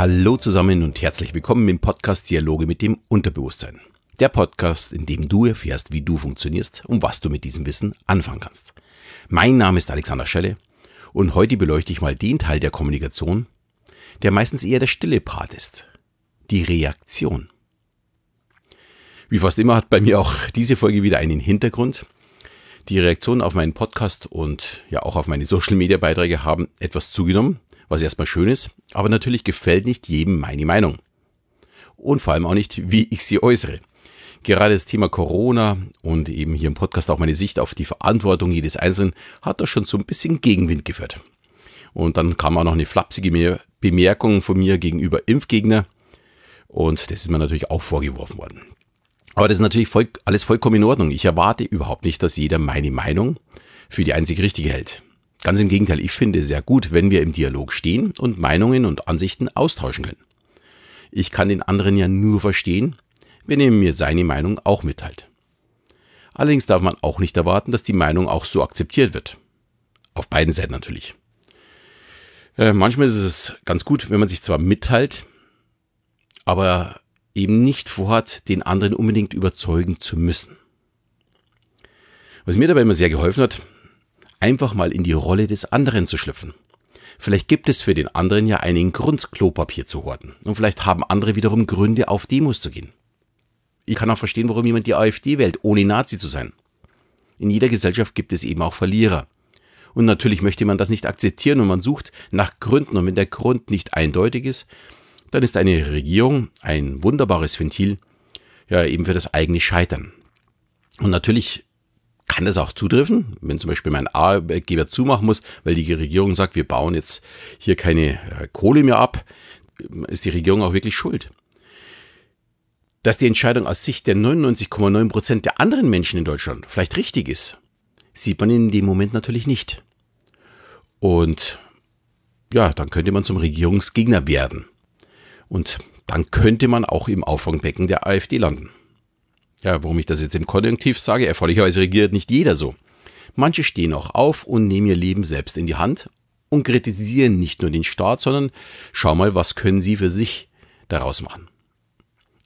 Hallo zusammen und herzlich willkommen im Podcast Dialoge mit dem Unterbewusstsein. Der Podcast, in dem du erfährst, wie du funktionierst und was du mit diesem Wissen anfangen kannst. Mein Name ist Alexander Schelle und heute beleuchte ich mal den Teil der Kommunikation, der meistens eher der stille Part ist. Die Reaktion. Wie fast immer hat bei mir auch diese Folge wieder einen Hintergrund. Die Reaktionen auf meinen Podcast und ja auch auf meine Social Media Beiträge haben etwas zugenommen was erstmal schön ist, aber natürlich gefällt nicht jedem meine Meinung. Und vor allem auch nicht, wie ich sie äußere. Gerade das Thema Corona und eben hier im Podcast auch meine Sicht auf die Verantwortung jedes Einzelnen hat da schon so ein bisschen Gegenwind geführt. Und dann kam auch noch eine flapsige Bemerkung von mir gegenüber Impfgegner. Und das ist mir natürlich auch vorgeworfen worden. Aber das ist natürlich voll, alles vollkommen in Ordnung. Ich erwarte überhaupt nicht, dass jeder meine Meinung für die einzig richtige hält. Ganz im Gegenteil, ich finde es sehr gut, wenn wir im Dialog stehen und Meinungen und Ansichten austauschen können. Ich kann den anderen ja nur verstehen, wenn er mir seine Meinung auch mitteilt. Allerdings darf man auch nicht erwarten, dass die Meinung auch so akzeptiert wird. Auf beiden Seiten natürlich. Äh, manchmal ist es ganz gut, wenn man sich zwar mitteilt, aber eben nicht vorhat, den anderen unbedingt überzeugen zu müssen. Was mir dabei immer sehr geholfen hat, einfach mal in die Rolle des anderen zu schlüpfen. Vielleicht gibt es für den anderen ja einen Grund, Klopapier zu horten. Und vielleicht haben andere wiederum Gründe, auf Demos zu gehen. Ich kann auch verstehen, warum jemand die AfD wählt, ohne Nazi zu sein. In jeder Gesellschaft gibt es eben auch Verlierer. Und natürlich möchte man das nicht akzeptieren und man sucht nach Gründen. Und wenn der Grund nicht eindeutig ist, dann ist eine Regierung ein wunderbares Ventil, ja, eben für das eigene Scheitern. Und natürlich kann das auch zutreffen, wenn zum Beispiel mein Arbeitgeber zumachen muss, weil die Regierung sagt, wir bauen jetzt hier keine äh, Kohle mehr ab, ist die Regierung auch wirklich schuld. Dass die Entscheidung aus Sicht der 99,9 Prozent der anderen Menschen in Deutschland vielleicht richtig ist, sieht man in dem Moment natürlich nicht. Und ja, dann könnte man zum Regierungsgegner werden. Und dann könnte man auch im Auffangbecken der AfD landen. Ja, warum ich das jetzt im Konjunktiv sage, erfreulicherweise regiert nicht jeder so. Manche stehen auch auf und nehmen ihr Leben selbst in die Hand und kritisieren nicht nur den Staat, sondern schau mal, was können sie für sich daraus machen.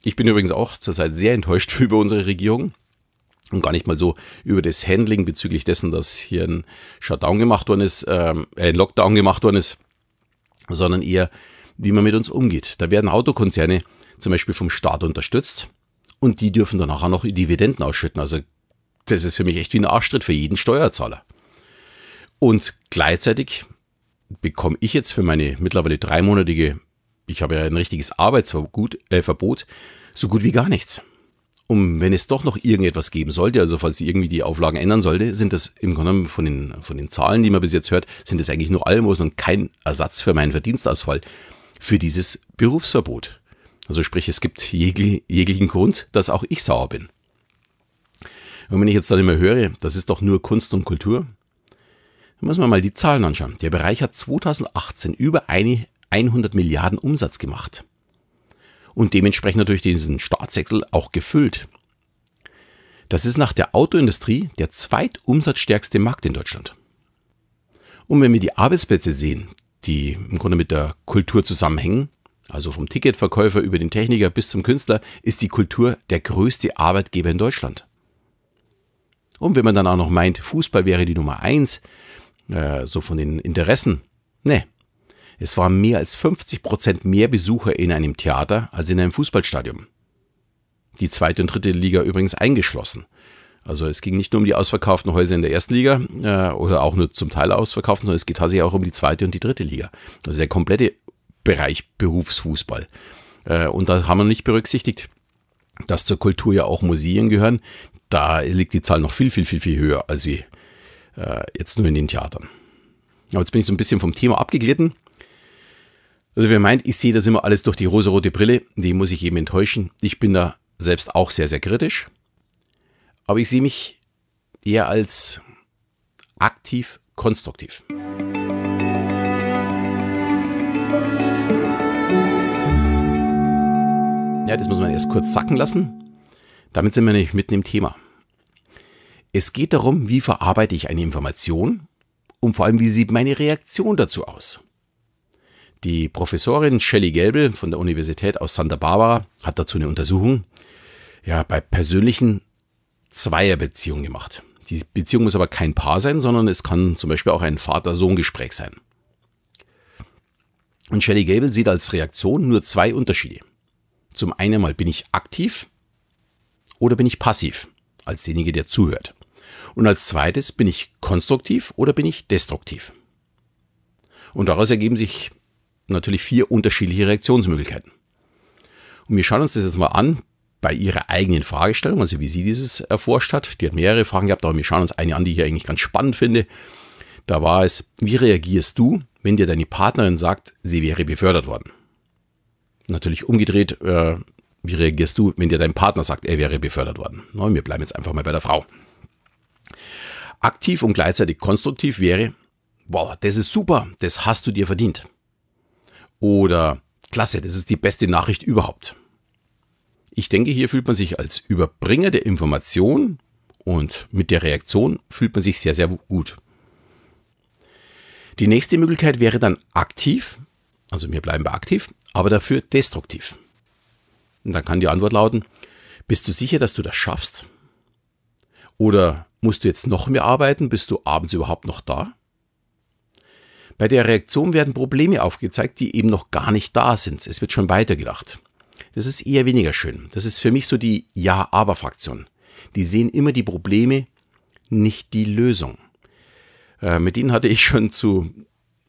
Ich bin übrigens auch zurzeit sehr enttäuscht über unsere Regierung und gar nicht mal so über das Handling bezüglich dessen, dass hier ein Shutdown gemacht worden ist, ähm, äh, ein Lockdown gemacht worden ist, sondern eher, wie man mit uns umgeht. Da werden Autokonzerne zum Beispiel vom Staat unterstützt und die dürfen dann nachher noch Dividenden ausschütten. Also das ist für mich echt wie ein Arschtritt für jeden Steuerzahler. Und gleichzeitig bekomme ich jetzt für meine mittlerweile dreimonatige, ich habe ja ein richtiges Arbeitsverbot, äh, Verbot, so gut wie gar nichts. Und wenn es doch noch irgendetwas geben sollte, also falls sie irgendwie die Auflagen ändern sollte, sind das im Grunde von den, von den Zahlen, die man bis jetzt hört, sind das eigentlich nur Almosen und kein Ersatz für meinen Verdienstausfall für dieses Berufsverbot. Also sprich, es gibt jegli, jeglichen Grund, dass auch ich sauer bin. Und wenn ich jetzt dann immer höre, das ist doch nur Kunst und Kultur, dann muss man mal die Zahlen anschauen. Der Bereich hat 2018 über eine 100 Milliarden Umsatz gemacht. Und dementsprechend natürlich diesen Staatssektor auch gefüllt. Das ist nach der Autoindustrie der zweitumsatzstärkste Markt in Deutschland. Und wenn wir die Arbeitsplätze sehen, die im Grunde mit der Kultur zusammenhängen, also vom Ticketverkäufer über den Techniker bis zum Künstler, ist die Kultur der größte Arbeitgeber in Deutschland. Und wenn man dann auch noch meint, Fußball wäre die Nummer eins, äh, so von den Interessen, ne. Es waren mehr als 50 Prozent mehr Besucher in einem Theater als in einem Fußballstadion. Die zweite und dritte Liga übrigens eingeschlossen. Also es ging nicht nur um die ausverkauften Häuser in der ersten Liga äh, oder auch nur zum Teil ausverkauften, sondern es geht tatsächlich auch um die zweite und die dritte Liga. Also der komplette Bereich Berufsfußball. Äh, und da haben wir nicht berücksichtigt, dass zur Kultur ja auch Museen gehören. Da liegt die Zahl noch viel, viel, viel, viel höher als wie äh, jetzt nur in den Theatern. Aber jetzt bin ich so ein bisschen vom Thema abgeglitten. Also wer meint, ich sehe das immer alles durch die rosarote Brille, die muss ich eben enttäuschen. Ich bin da selbst auch sehr, sehr kritisch. Aber ich sehe mich eher als aktiv konstruktiv. Ja, das muss man erst kurz sacken lassen. Damit sind wir nicht mitten im Thema. Es geht darum, wie verarbeite ich eine Information und vor allem, wie sieht meine Reaktion dazu aus. Die Professorin Shelley Gelbel von der Universität aus Santa Barbara hat dazu eine Untersuchung ja, bei persönlichen Zweierbeziehungen gemacht. Die Beziehung muss aber kein Paar sein, sondern es kann zum Beispiel auch ein Vater-Sohn-Gespräch sein. Und Shelley Gable sieht als Reaktion nur zwei Unterschiede. Zum einen mal bin ich aktiv oder bin ich passiv, als derjenige, der zuhört. Und als zweites bin ich konstruktiv oder bin ich destruktiv. Und daraus ergeben sich natürlich vier unterschiedliche Reaktionsmöglichkeiten. Und wir schauen uns das jetzt mal an bei ihrer eigenen Fragestellung, also wie sie dieses erforscht hat. Die hat mehrere Fragen gehabt, aber wir schauen uns eine an, die ich eigentlich ganz spannend finde. Da war es, wie reagierst du, wenn dir deine Partnerin sagt, sie wäre befördert worden? Natürlich umgedreht, äh, wie reagierst du, wenn dir dein Partner sagt, er wäre befördert worden? Na, wir bleiben jetzt einfach mal bei der Frau. Aktiv und gleichzeitig konstruktiv wäre, wow, das ist super, das hast du dir verdient. Oder klasse, das ist die beste Nachricht überhaupt. Ich denke, hier fühlt man sich als Überbringer der Information und mit der Reaktion fühlt man sich sehr, sehr gut. Die nächste Möglichkeit wäre dann aktiv, also wir bleiben bei aktiv, aber dafür destruktiv. Und dann kann die Antwort lauten, bist du sicher, dass du das schaffst? Oder musst du jetzt noch mehr arbeiten? Bist du abends überhaupt noch da? Bei der Reaktion werden Probleme aufgezeigt, die eben noch gar nicht da sind. Es wird schon weitergedacht. Das ist eher weniger schön. Das ist für mich so die Ja-Aber-Fraktion. Die sehen immer die Probleme, nicht die Lösung. Äh, mit denen hatte ich schon zu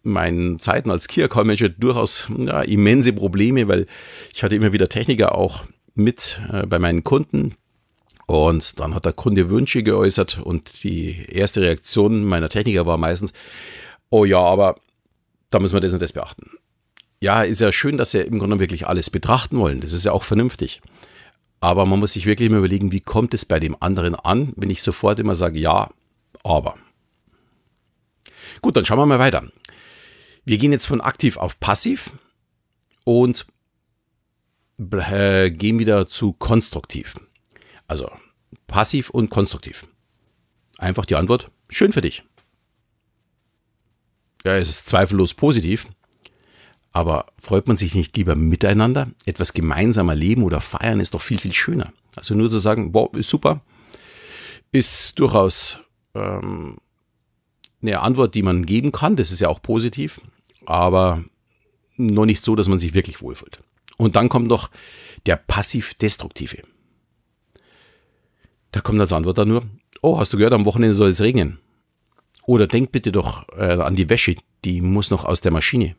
meinen Zeiten als Key Account Manager durchaus ja, immense Probleme, weil ich hatte immer wieder Techniker auch mit äh, bei meinen Kunden. Und dann hat der Kunde Wünsche geäußert und die erste Reaktion meiner Techniker war meistens, oh ja, aber da müssen wir das und das beachten. Ja, ist ja schön, dass sie im Grunde wirklich alles betrachten wollen. Das ist ja auch vernünftig. Aber man muss sich wirklich immer überlegen, wie kommt es bei dem anderen an, wenn ich sofort immer sage, ja, aber. Gut, dann schauen wir mal weiter. Wir gehen jetzt von aktiv auf passiv und äh, gehen wieder zu konstruktiv. Also passiv und konstruktiv. Einfach die Antwort, schön für dich ja, es ist zweifellos positiv. Aber freut man sich nicht lieber miteinander? Etwas gemeinsamer leben oder feiern ist doch viel, viel schöner. Also nur zu sagen, wow, ist super, ist durchaus ähm, eine Antwort, die man geben kann. Das ist ja auch positiv, aber noch nicht so, dass man sich wirklich wohlfühlt. Und dann kommt noch der passiv-destruktive. Da kommt als Antwort dann nur, oh, hast du gehört, am Wochenende soll es regnen. Oder denk bitte doch äh, an die Wäsche, die muss noch aus der Maschine.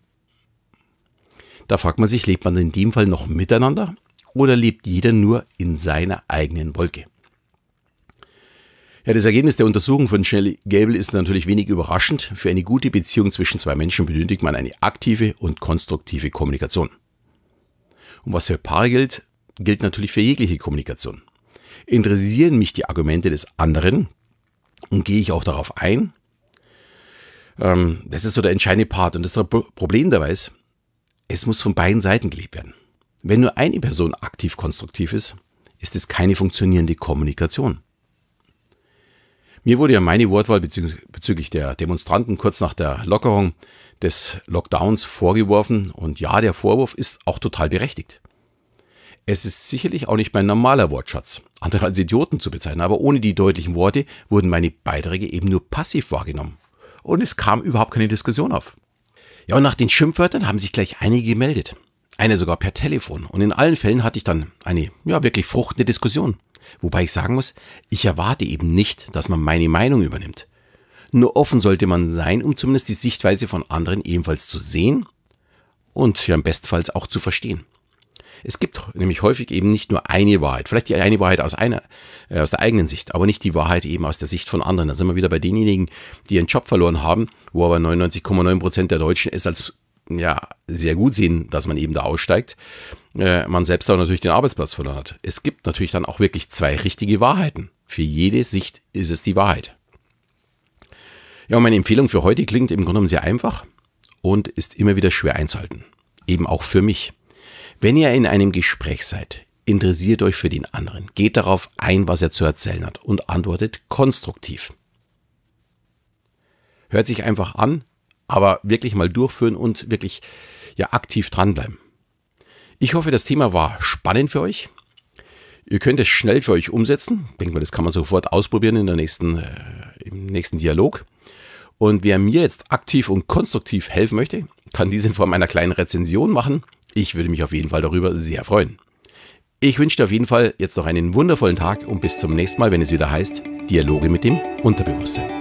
Da fragt man sich, lebt man in dem Fall noch miteinander oder lebt jeder nur in seiner eigenen Wolke? Ja, das Ergebnis der Untersuchung von Shelley Gable ist natürlich wenig überraschend. Für eine gute Beziehung zwischen zwei Menschen benötigt man eine aktive und konstruktive Kommunikation. Und was für Paare gilt, gilt natürlich für jegliche Kommunikation. Interessieren mich die Argumente des anderen und gehe ich auch darauf ein, ähm, das ist so der entscheidende Part. Und das Problem dabei ist, es muss von beiden Seiten gelebt werden. Wenn nur eine Person aktiv konstruktiv ist, ist es keine funktionierende Kommunikation. Mir wurde ja meine Wortwahl bezüglich der Demonstranten kurz nach der Lockerung des Lockdowns vorgeworfen und ja, der Vorwurf ist auch total berechtigt. Es ist sicherlich auch nicht mein normaler Wortschatz, andere als Idioten zu bezeichnen, aber ohne die deutlichen Worte wurden meine Beiträge eben nur passiv wahrgenommen und es kam überhaupt keine Diskussion auf. Ja, und nach den Schimpfwörtern haben sich gleich einige gemeldet. Eine sogar per Telefon. Und in allen Fällen hatte ich dann eine, ja, wirklich fruchtende Diskussion. Wobei ich sagen muss, ich erwarte eben nicht, dass man meine Meinung übernimmt. Nur offen sollte man sein, um zumindest die Sichtweise von anderen ebenfalls zu sehen und ja, im bestenfalls auch zu verstehen. Es gibt nämlich häufig eben nicht nur eine Wahrheit, vielleicht die eine Wahrheit aus einer, äh, aus der eigenen Sicht, aber nicht die Wahrheit eben aus der Sicht von anderen. Da sind wir wieder bei denjenigen, die ihren Job verloren haben, wo aber 99,9 Prozent der Deutschen es als ja, sehr gut sehen, dass man eben da aussteigt. Äh, man selbst auch natürlich den Arbeitsplatz verloren hat. Es gibt natürlich dann auch wirklich zwei richtige Wahrheiten. Für jede Sicht ist es die Wahrheit. Ja, und meine Empfehlung für heute klingt im Grunde genommen sehr einfach und ist immer wieder schwer einzuhalten. Eben auch für mich. Wenn ihr in einem Gespräch seid, interessiert euch für den anderen, geht darauf ein, was er zu erzählen hat und antwortet konstruktiv. Hört sich einfach an, aber wirklich mal durchführen und wirklich ja aktiv dranbleiben. Ich hoffe, das Thema war spannend für euch. Ihr könnt es schnell für euch umsetzen. Ich denke mal, das kann man sofort ausprobieren in der nächsten, äh, im nächsten Dialog. Und wer mir jetzt aktiv und konstruktiv helfen möchte, kann dies in Form einer kleinen Rezension machen. Ich würde mich auf jeden Fall darüber sehr freuen. Ich wünsche dir auf jeden Fall jetzt noch einen wundervollen Tag und bis zum nächsten Mal, wenn es wieder heißt Dialoge mit dem Unterbewusstsein.